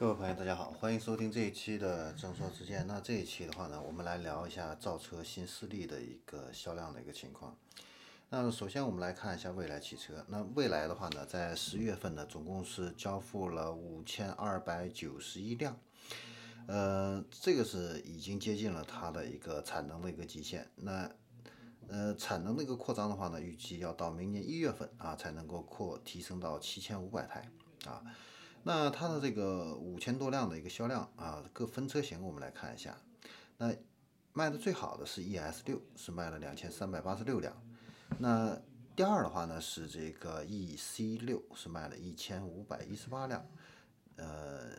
各位朋友，大家好，欢迎收听这一期的正说之见。那这一期的话呢，我们来聊一下造车新势力的一个销量的一个情况。那首先我们来看一下蔚来汽车。那蔚来的话呢，在十月份呢，总共是交付了五千二百九十一辆，呃，这个是已经接近了它的一个产能的一个极限。那呃，产能的一个扩张的话呢，预计要到明年一月份啊，才能够扩提升到七千五百台啊。那它的这个五千多辆的一个销量啊，各分车型我们来看一下。那卖的最好的是 ES 六，是卖了两千三百八十六辆。那第二的话呢是这个 EC 六，是卖了一千五百一十八辆。呃，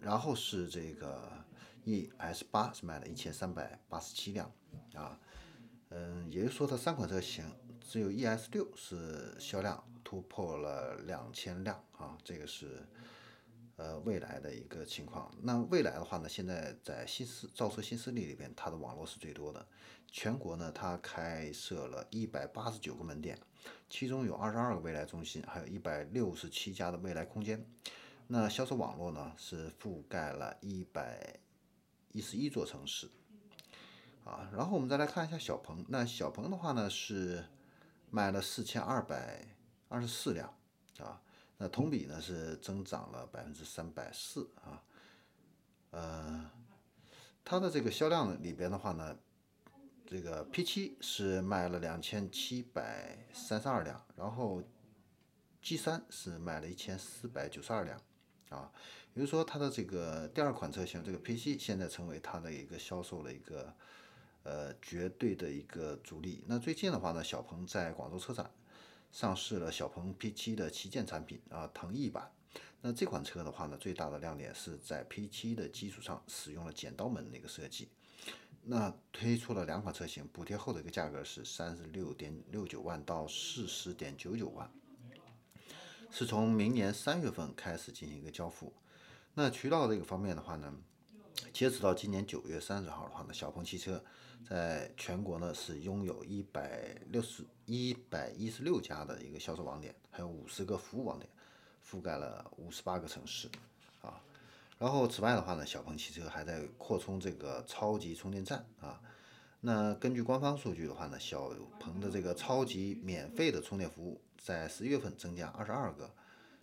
然后是这个 ES 八，是卖了一千三百八十七辆啊。嗯，也就是说它三款车型只有 ES 六是销量突破了两千辆啊，这个是。呃，未来的一个情况，那未来的话呢，现在在新势造车新势力里边，它的网络是最多的。全国呢，它开设了一百八十九个门店，其中有二十二个未来中心，还有一百六十七家的未来空间。那销售网络呢，是覆盖了一百一十一座城市。啊，然后我们再来看一下小鹏，那小鹏的话呢，是卖了四千二百二十四辆，啊。那同比呢是增长了百分之三百四啊，呃，它的这个销量里边的话呢，这个 P7 是卖了两千七百三十二辆，然后 G3 是卖了一千四百九十二辆啊，也就是说它的这个第二款车型这个 P7 现在成为它的一个销售的一个呃绝对的一个主力。那最近的话呢，小鹏在广州车展。上市了小鹏 P7 的旗舰产品啊，腾翼版。那这款车的话呢，最大的亮点是在 P7 的基础上使用了剪刀门的一个设计。那推出了两款车型，补贴后的一个价格是三十六点六九万到四十点九九万，是从明年三月份开始进行一个交付。那渠道这个方面的话呢？截止到今年九月三十号的话呢，小鹏汽车在全国呢是拥有一百六十一百一十六家的一个销售网点，还有五十个服务网点，覆盖了五十八个城市啊。然后此外的话呢，小鹏汽车还在扩充这个超级充电站啊。那根据官方数据的话呢，小鹏的这个超级免费的充电服务在十一月份增加二十二个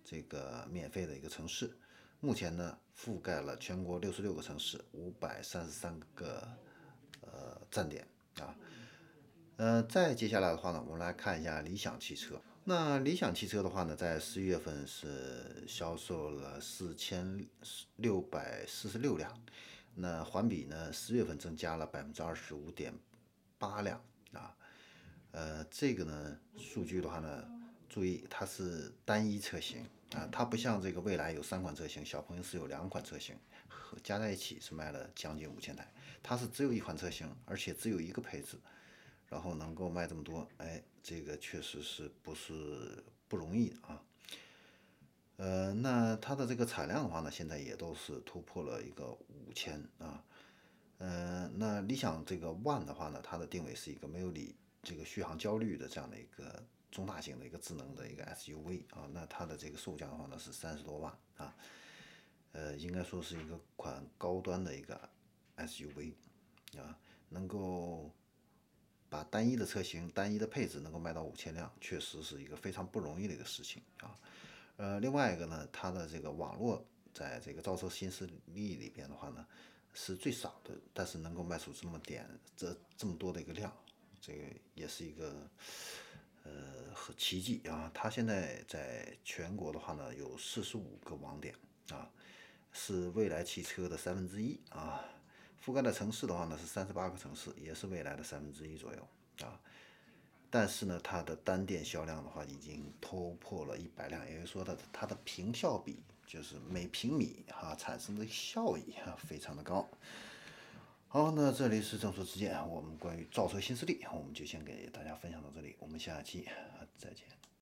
这个免费的一个城市。目前呢，覆盖了全国六十六个城市，五百三十三个呃站点啊。呃，再接下来的话呢，我们来看一下理想汽车。那理想汽车的话呢，在十一月份是销售了四千六百四十六辆，那环比呢，十月份增加了百分之二十五点八辆啊。呃，这个呢，数据的话呢，注意它是单一车型。啊，它不像这个蔚来有三款车型，小鹏是有两款车型，和加在一起是卖了将近五千台。它是只有一款车型，而且只有一个配置，然后能够卖这么多，哎，这个确实是不是不容易啊？呃，那它的这个产量的话呢，现在也都是突破了一个五千啊。呃，那理想这个 ONE 的话呢，它的定位是一个没有理这个续航焦虑的这样的一个。中大型的一个智能的一个 SUV 啊，那它的这个售价的话呢是三十多万啊，呃，应该说是一个款高端的一个 SUV 啊，能够把单一的车型、单一的配置能够卖到五千辆，确实是一个非常不容易的一个事情啊。呃，另外一个呢，它的这个网络在这个造车新势力里边的话呢是最少的，但是能够卖出这么点这这么多的一个量，这个也是一个。呃，和奇迹啊！它现在在全国的话呢，有四十五个网点啊，是蔚来汽车的三分之一啊。覆盖的城市的话呢，是三十八个城市，也是蔚来的三分之一左右啊。但是呢，它的单店销量的话，已经突破了一百辆，也就是说的它的平效比，就是每平米哈产生的效益啊，非常的高。好，那这里是正说之见，我们关于造车新势力，我们就先给大家分享到这里，我们下期再见。